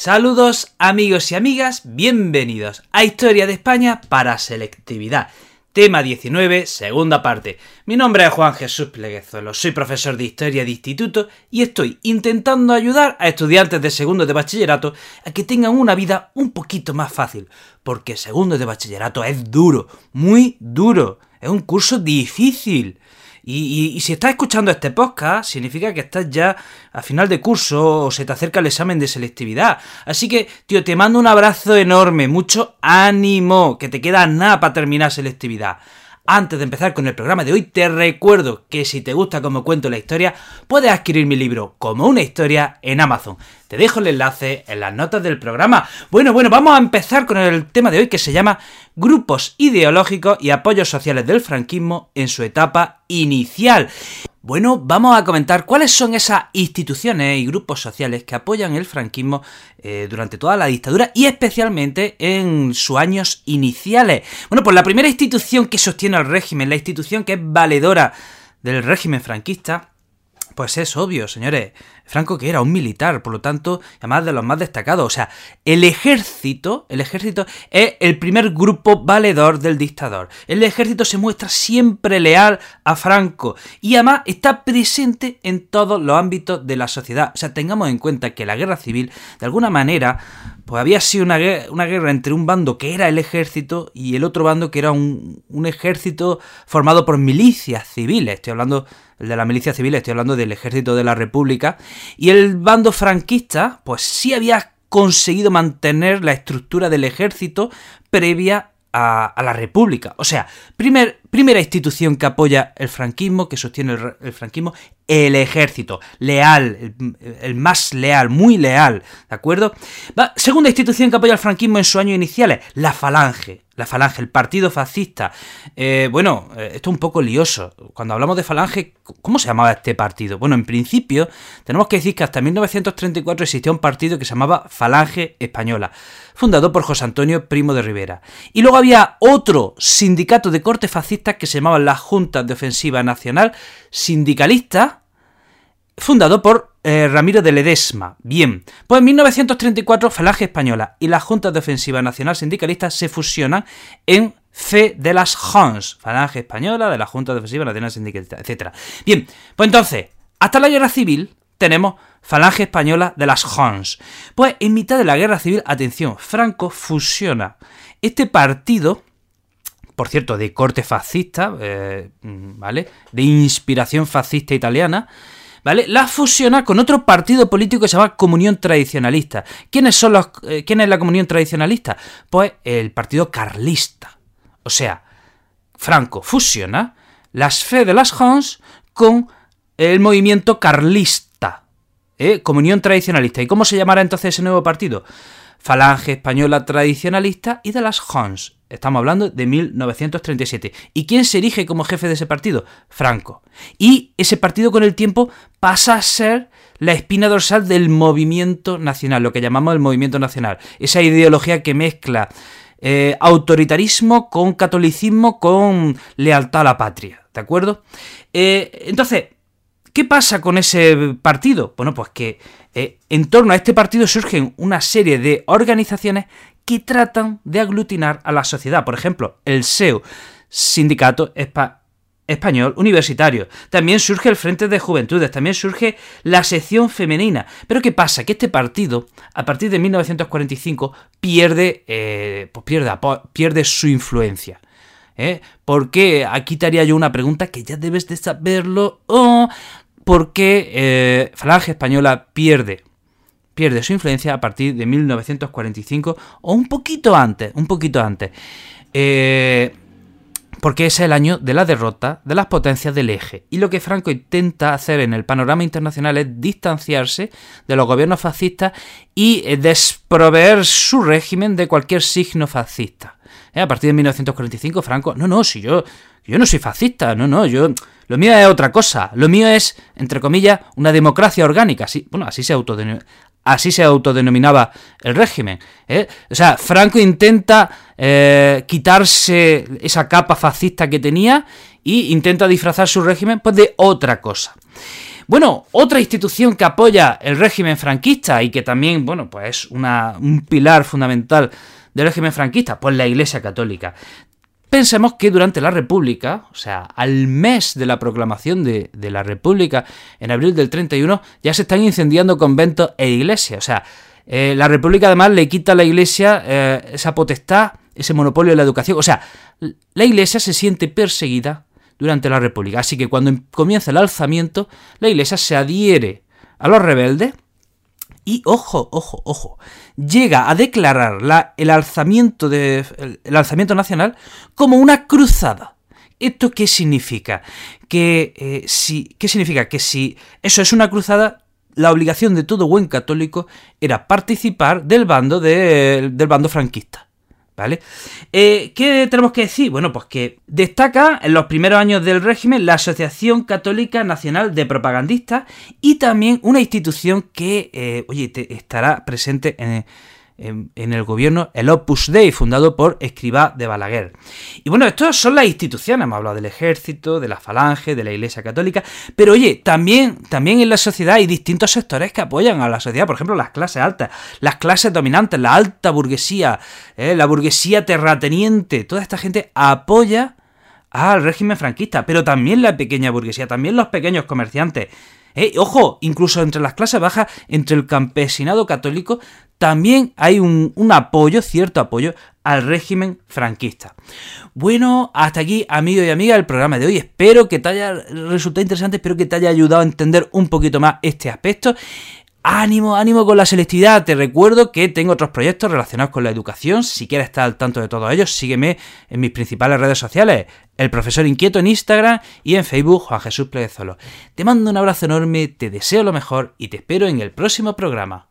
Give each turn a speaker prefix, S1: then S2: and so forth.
S1: Saludos amigos y amigas, bienvenidos a Historia de España para Selectividad. Tema 19, segunda parte. Mi nombre es Juan Jesús Pleguezuelo, soy profesor de Historia de Instituto y estoy intentando ayudar a estudiantes de segundo de bachillerato a que tengan una vida un poquito más fácil, porque segundo de bachillerato es duro, muy duro, es un curso difícil. Y, si estás escuchando este podcast, significa que estás ya a final de curso o se te acerca el examen de selectividad. Así que, tío, te mando un abrazo enorme, mucho ánimo, que te queda nada para terminar selectividad. Antes de empezar con el programa de hoy, te recuerdo que si te gusta como cuento la historia, puedes adquirir mi libro como una historia en Amazon. Te dejo el enlace en las notas del programa. Bueno, bueno, vamos a empezar con el tema de hoy que se llama Grupos ideológicos y apoyos sociales del franquismo en su etapa inicial. Bueno, vamos a comentar cuáles son esas instituciones y grupos sociales que apoyan el franquismo eh, durante toda la dictadura y especialmente en sus años iniciales. Bueno, pues la primera institución que sostiene al régimen, la institución que es valedora del régimen franquista, pues es obvio, señores. Franco que era un militar, por lo tanto, además de los más destacados. O sea, el ejército, el ejército es el primer grupo valedor del dictador. El ejército se muestra siempre leal a Franco y además está presente en todos los ámbitos de la sociedad. O sea, tengamos en cuenta que la guerra civil, de alguna manera, pues había sido una guerra, entre un bando que era el ejército y el otro bando que era un, un ejército formado por milicias civiles. Estoy hablando de la milicia civil, estoy hablando del ejército de la República, y el bando franquista, pues sí había conseguido mantener la estructura del ejército previa a, la República. O sea, primer, primera institución que apoya el franquismo, que sostiene el, franquismo, el ejército, leal, el, más leal, muy leal, ¿de acuerdo? segunda institución que apoya el franquismo en sus años iniciales, la falange la Falange, el partido fascista. Eh, bueno, eh, esto es un poco lioso. Cuando hablamos de Falange, ¿cómo se llamaba este partido? Bueno, en principio, tenemos que decir que hasta 1934 existía un partido que se llamaba Falange Española, fundado por José Antonio Primo de Rivera. Y luego había otro sindicato de corte fascista que se llamaba la Junta de Ofensiva Nacional Sindicalista, fundado por eh, Ramiro de Ledesma. Bien, pues en 1934 Falange Española y la Junta de Ofensiva Nacional Sindicalista se fusionan en Fe de las Hons, Falange Española, de la Junta de Ofensiva Nacional Sindicalista, etc. Bien, pues entonces, hasta la guerra civil tenemos Falange Española de las Hons. Pues en mitad de la guerra civil, atención, Franco fusiona este partido por cierto, de corte fascista, eh, ¿vale? De inspiración fascista italiana, ¿vale? La fusiona con otro partido político que se llama Comunión Tradicionalista. ¿Quiénes son los, eh, ¿Quién es la Comunión Tradicionalista? Pues el partido carlista. O sea, Franco fusiona las fe de las Hons con el movimiento carlista. ¿eh? Comunión Tradicionalista. ¿Y cómo se llamará entonces ese nuevo partido? Falange Española Tradicionalista y de las Hons. Estamos hablando de 1937. ¿Y quién se erige como jefe de ese partido? Franco. Y ese partido con el tiempo pasa a ser la espina dorsal del movimiento nacional, lo que llamamos el movimiento nacional. Esa ideología que mezcla eh, autoritarismo con catolicismo con lealtad a la patria. ¿De acuerdo? Eh, entonces, ¿qué pasa con ese partido? Bueno, pues que eh, en torno a este partido surgen una serie de organizaciones que tratan de aglutinar a la sociedad. Por ejemplo, el SEU, Sindicato Español Universitario. También surge el Frente de Juventudes, también surge la sección femenina. Pero ¿qué pasa? Que este partido, a partir de 1945, pierde, eh, pues pierde su influencia. ¿eh? Porque aquí te haría yo una pregunta que ya debes de saberlo. Oh, ¿Por qué eh, Falange Española pierde pierde su influencia a partir de 1945 o un poquito antes, un poquito antes. Eh, porque es el año de la derrota de las potencias del eje. Y lo que Franco intenta hacer en el panorama internacional es distanciarse de los gobiernos fascistas y eh, desproveer su régimen de cualquier signo fascista. Eh, a partir de 1945, Franco, no, no, si yo, yo no soy fascista, no, no, yo, lo mío es otra cosa, lo mío es, entre comillas, una democracia orgánica, así, bueno, así se autodenomina, Así se autodenominaba el régimen. ¿eh? O sea, Franco intenta eh, quitarse esa capa fascista que tenía y intenta disfrazar su régimen pues, de otra cosa. Bueno, otra institución que apoya el régimen franquista y que también, bueno, pues es una, un pilar fundamental del régimen franquista, pues la Iglesia Católica. Pensemos que durante la República, o sea, al mes de la proclamación de, la República, en abril del 31, ya se están incendiando conventos e iglesias. O sea, eh, la República además le quita a la Iglesia eh, esa potestad, ese monopolio de la educación. O sea, la Iglesia se siente perseguida durante la República. Así que cuando comienza el alzamiento, la Iglesia se adhiere a los rebeldes y, ojo, ojo, ojo, llega a declarar la, el, alzamiento de, el, alzamiento nacional como una cruzada. ¿Esto qué significa? Que, eh, si, ¿Qué significa? Que si eso es una cruzada, la obligación de todo buen católico era participar del bando, del bando franquista. ¿Vale? Eh, ¿Qué tenemos que decir? Bueno, pues que destaca en los primeros años del régimen la Asociación Católica Nacional de Propagandistas y también una institución que, eh, oye, estará presente en en, el gobierno el Opus Dei, fundado por Escribá de Balaguer. Y bueno, estas son las instituciones, hemos hablado del ejército, de la falange, de la Iglesia Católica, pero oye, también, también en la sociedad hay distintos sectores que apoyan a la sociedad, por ejemplo, las clases altas, las clases dominantes, la alta burguesía, eh, la burguesía terrateniente, toda esta gente apoya al régimen franquista, pero también la pequeña burguesía, también los pequeños comerciantes. Eh, ojo, incluso entre las clases bajas, entre el campesinado católico, también hay un, apoyo, cierto apoyo al régimen franquista. Bueno, hasta aquí, amigo y amiga, el programa de hoy. Espero que te haya resultado interesante, espero que te haya ayudado a entender un poquito más este aspecto. Ánimo, ánimo con la selectividad. Te recuerdo que tengo otros proyectos relacionados con la educación. Si quieres estar al tanto de todos ellos, sígueme en mis principales redes sociales. El profesor inquieto en Instagram y en Facebook Juan Jesús Pleguezolo. Te mando un abrazo enorme, te deseo lo mejor y te espero en el próximo programa.